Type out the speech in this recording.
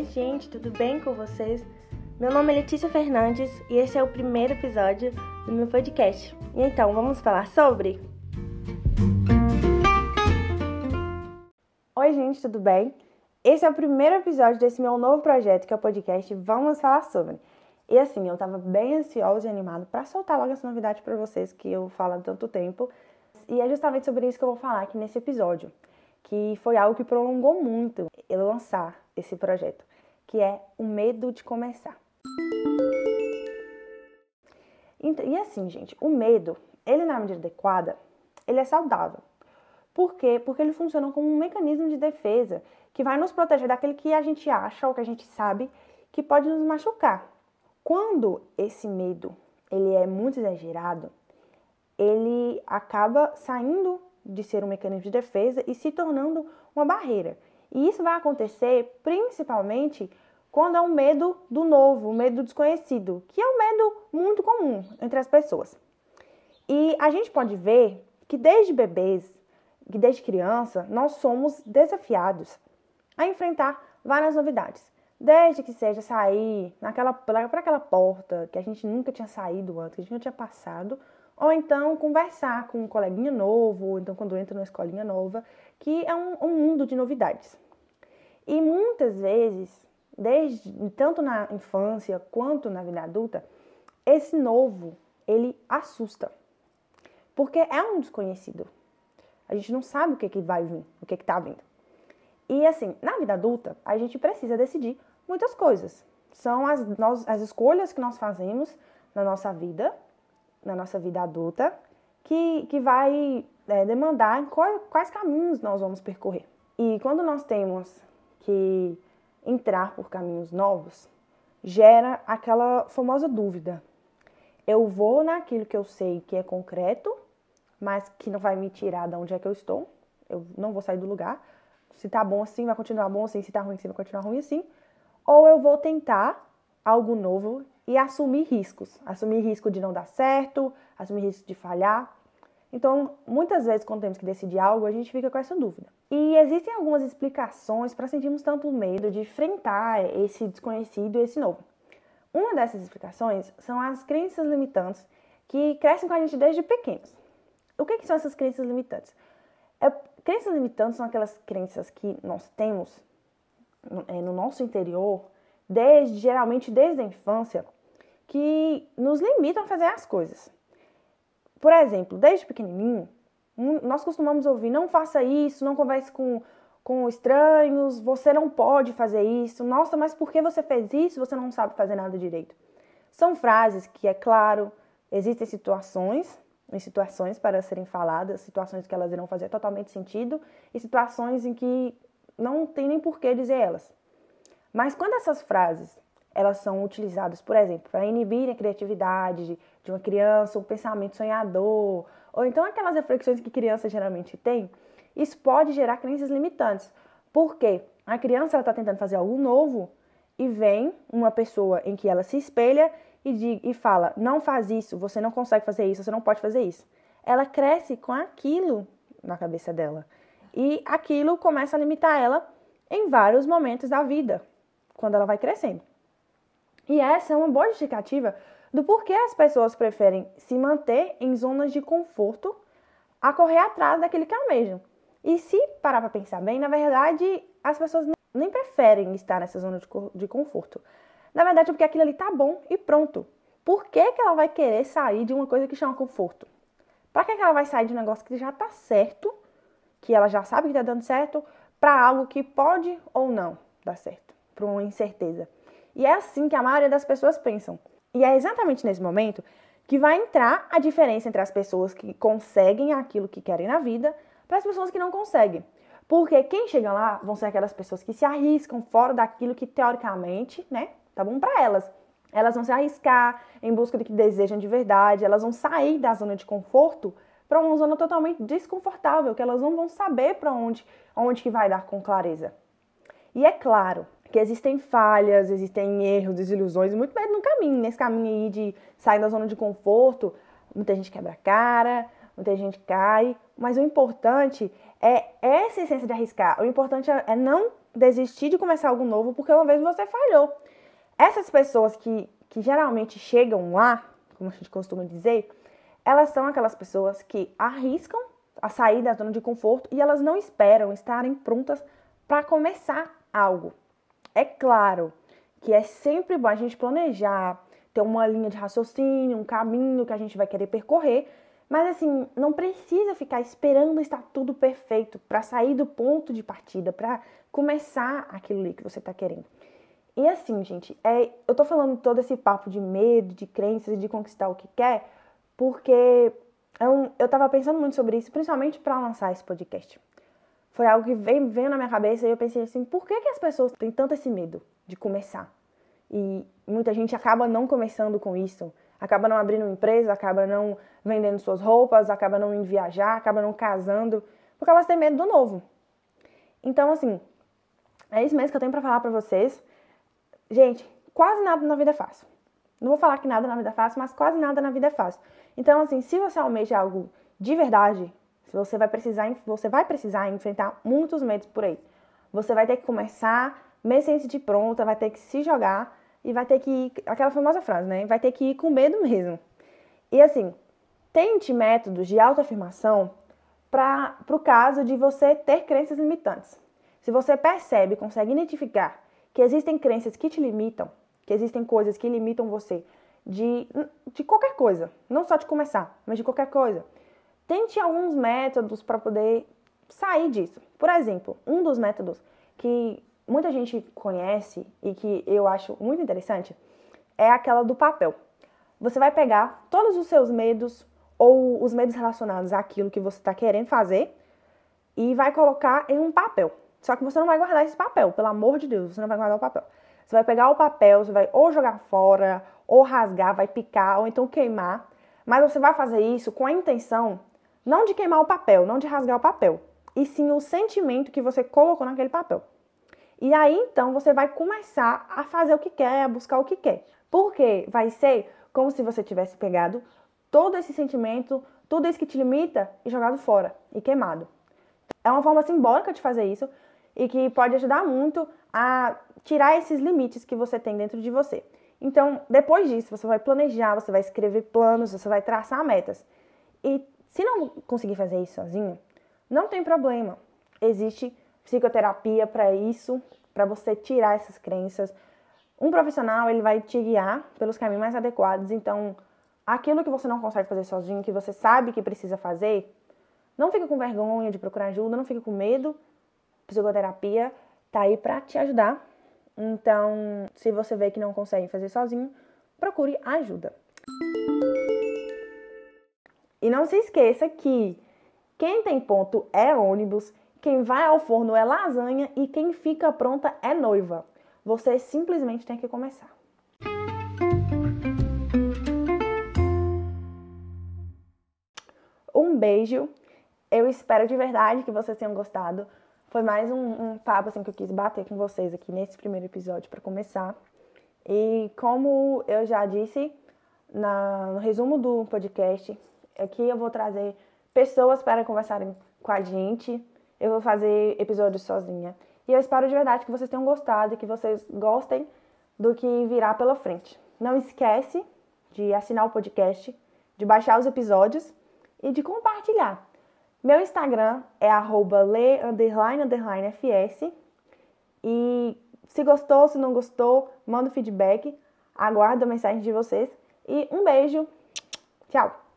Oi, gente, tudo bem com vocês? Meu nome é Letícia Fernandes e esse é o primeiro episódio do meu podcast. Então, vamos falar sobre? Oi, gente, tudo bem? Esse é o primeiro episódio desse meu novo projeto, que é o podcast Vamos Falar Sobre. E assim, eu tava bem ansiosa e animada para soltar logo essa novidade para vocês que eu falo há tanto tempo. E é justamente sobre isso que eu vou falar aqui nesse episódio, que foi algo que prolongou muito eu lançar esse projeto, que é o medo de começar. E assim, gente, o medo, ele na medida adequada, ele é saudável. Por quê? Porque ele funciona como um mecanismo de defesa que vai nos proteger daquele que a gente acha ou que a gente sabe que pode nos machucar. Quando esse medo ele é muito exagerado, ele acaba saindo de ser um mecanismo de defesa e se tornando uma barreira. E isso vai acontecer principalmente quando é um medo do novo, o um medo do desconhecido, que é um medo muito comum entre as pessoas. E a gente pode ver que desde bebês, que desde criança, nós somos desafiados a enfrentar várias novidades. Desde que seja sair naquela para aquela porta que a gente nunca tinha saído antes, que a gente nunca tinha passado, ou então conversar com um coleguinha novo, ou então quando entra numa escolinha nova, que é um, um mundo de novidades. E muitas vezes, desde tanto na infância quanto na vida adulta, esse novo ele assusta, porque é um desconhecido. A gente não sabe o que, que vai vir, o que está vindo. E assim, na vida adulta, a gente precisa decidir muitas coisas. São as, nós, as escolhas que nós fazemos na nossa vida na nossa vida adulta que, que vai é, demandar quais, quais caminhos nós vamos percorrer. E quando nós temos que entrar por caminhos novos, gera aquela famosa dúvida. Eu vou naquilo que eu sei que é concreto, mas que não vai me tirar de onde é que eu estou. Eu não vou sair do lugar. Se tá bom assim, vai continuar bom assim. Se tá ruim assim, vai continuar ruim assim. Ou eu vou tentar algo novo e assumir riscos. Assumir risco de não dar certo, assumir risco de falhar. Então, muitas vezes, quando temos que decidir algo, a gente fica com essa dúvida. E existem algumas explicações para sentirmos tanto medo de enfrentar esse desconhecido esse novo. Uma dessas explicações são as crenças limitantes que crescem com a gente desde pequenos. O que, que são essas crenças limitantes? É, crenças limitantes são aquelas crenças que nós temos no, é, no nosso interior, desde geralmente desde a infância, que nos limitam a fazer as coisas. Por exemplo, desde pequenininho, nós costumamos ouvir: não faça isso, não converse com, com estranhos, você não pode fazer isso. Nossa, mas por que você fez isso? Você não sabe fazer nada direito. São frases que, é claro, existem situações, em situações para serem faladas, situações que elas irão fazer totalmente sentido e situações em que não tem nem por que dizer elas. Mas quando essas frases elas são utilizadas, por exemplo, para inibir a criatividade de, uma criança, um pensamento sonhador, ou então aquelas reflexões que criança geralmente tem, isso pode gerar crenças limitantes. Porque a criança está tentando fazer algo novo e vem uma pessoa em que ela se espelha e, e fala: não faz isso, você não consegue fazer isso, você não pode fazer isso. Ela cresce com aquilo na cabeça dela. E aquilo começa a limitar ela em vários momentos da vida, quando ela vai crescendo. E essa é uma boa justificativa do porquê as pessoas preferem se manter em zonas de conforto a correr atrás daquele que almejam. E se parar para pensar bem, na verdade, as pessoas nem preferem estar nessa zona de conforto. Na verdade, é porque aquilo ali tá bom e pronto. Por que, que ela vai querer sair de uma coisa que chama conforto? Para que, que ela vai sair de um negócio que já tá certo, que ela já sabe que tá dando certo, para algo que pode ou não dar certo, para uma incerteza? E é assim que a maioria das pessoas pensam. E é exatamente nesse momento que vai entrar a diferença entre as pessoas que conseguem aquilo que querem na vida para as pessoas que não conseguem. Porque quem chega lá vão ser aquelas pessoas que se arriscam fora daquilo que teoricamente, né, tá bom para elas. Elas vão se arriscar em busca do que desejam de verdade, elas vão sair da zona de conforto para uma zona totalmente desconfortável, que elas não vão saber para onde, onde que vai dar com clareza. E é claro, que existem falhas, existem erros, desilusões, muito medo no caminho, nesse caminho aí de sair da zona de conforto, muita gente quebra a cara, muita gente cai, mas o importante é essa essência de arriscar. O importante é não desistir de começar algo novo porque uma vez você falhou. Essas pessoas que, que geralmente chegam lá, como a gente costuma dizer, elas são aquelas pessoas que arriscam a sair da zona de conforto e elas não esperam estarem prontas para começar algo. É claro que é sempre bom a gente planejar, ter uma linha de raciocínio, um caminho que a gente vai querer percorrer, mas assim, não precisa ficar esperando estar tudo perfeito para sair do ponto de partida, para começar aquilo ali que você está querendo. E assim, gente, é, eu tô falando todo esse papo de medo, de crenças de conquistar o que quer, porque eu, eu tava pensando muito sobre isso, principalmente para lançar esse podcast. Foi algo que veio, veio na minha cabeça e eu pensei assim, por que, que as pessoas têm tanto esse medo de começar? E muita gente acaba não começando com isso, acaba não abrindo empresa, acaba não vendendo suas roupas, acaba não indo viajar, acaba não casando, porque elas têm medo do novo. Então, assim, é isso mesmo que eu tenho para falar para vocês. Gente, quase nada na vida é fácil. Não vou falar que nada na vida é fácil, mas quase nada na vida é fácil. Então, assim, se você almeja algo de verdade, você vai precisar, você vai precisar enfrentar muitos medos por aí. Você vai ter que começar, mesmo sem se sentir pronta, vai ter que se jogar e vai ter que ir, aquela famosa frase, né? Vai ter que ir com medo mesmo. E assim, tente métodos de autoafirmação para o caso de você ter crenças limitantes. Se você percebe, consegue identificar que existem crenças que te limitam, que existem coisas que limitam você de, de qualquer coisa, não só de começar, mas de qualquer coisa. Tente alguns métodos para poder sair disso. Por exemplo, um dos métodos que muita gente conhece e que eu acho muito interessante é aquela do papel. Você vai pegar todos os seus medos ou os medos relacionados àquilo que você está querendo fazer e vai colocar em um papel. Só que você não vai guardar esse papel, pelo amor de Deus, você não vai guardar o papel. Você vai pegar o papel, você vai ou jogar fora, ou rasgar, vai picar, ou então queimar. Mas você vai fazer isso com a intenção não de queimar o papel, não de rasgar o papel, e sim o sentimento que você colocou naquele papel. E aí então você vai começar a fazer o que quer, a buscar o que quer. Porque vai ser como se você tivesse pegado todo esse sentimento, tudo isso que te limita e jogado fora e queimado. É uma forma simbólica de fazer isso, e que pode ajudar muito a tirar esses limites que você tem dentro de você. Então, depois disso, você vai planejar, você vai escrever planos, você vai traçar metas. E se não conseguir fazer isso sozinho, não tem problema. Existe psicoterapia para isso, para você tirar essas crenças. Um profissional, ele vai te guiar pelos caminhos mais adequados. Então, aquilo que você não consegue fazer sozinho, que você sabe que precisa fazer, não fica com vergonha de procurar ajuda, não fica com medo psicoterapia tá aí para te ajudar. Então, se você vê que não consegue fazer sozinho, procure ajuda. E não se esqueça que quem tem ponto é ônibus, quem vai ao forno é lasanha e quem fica pronta é noiva. Você simplesmente tem que começar. Um beijo. Eu espero de verdade que vocês tenham gostado. Foi mais um, um papo assim, que eu quis bater com vocês aqui nesse primeiro episódio para começar. E como eu já disse na, no resumo do podcast, aqui eu vou trazer pessoas para conversarem com a gente. Eu vou fazer episódios sozinha. E eu espero de verdade que vocês tenham gostado e que vocês gostem do que virá pela frente. Não esquece de assinar o podcast, de baixar os episódios e de compartilhar. Meu Instagram é le__fs. E se gostou, se não gostou, manda feedback. Aguardo a mensagem de vocês. E um beijo. Tchau!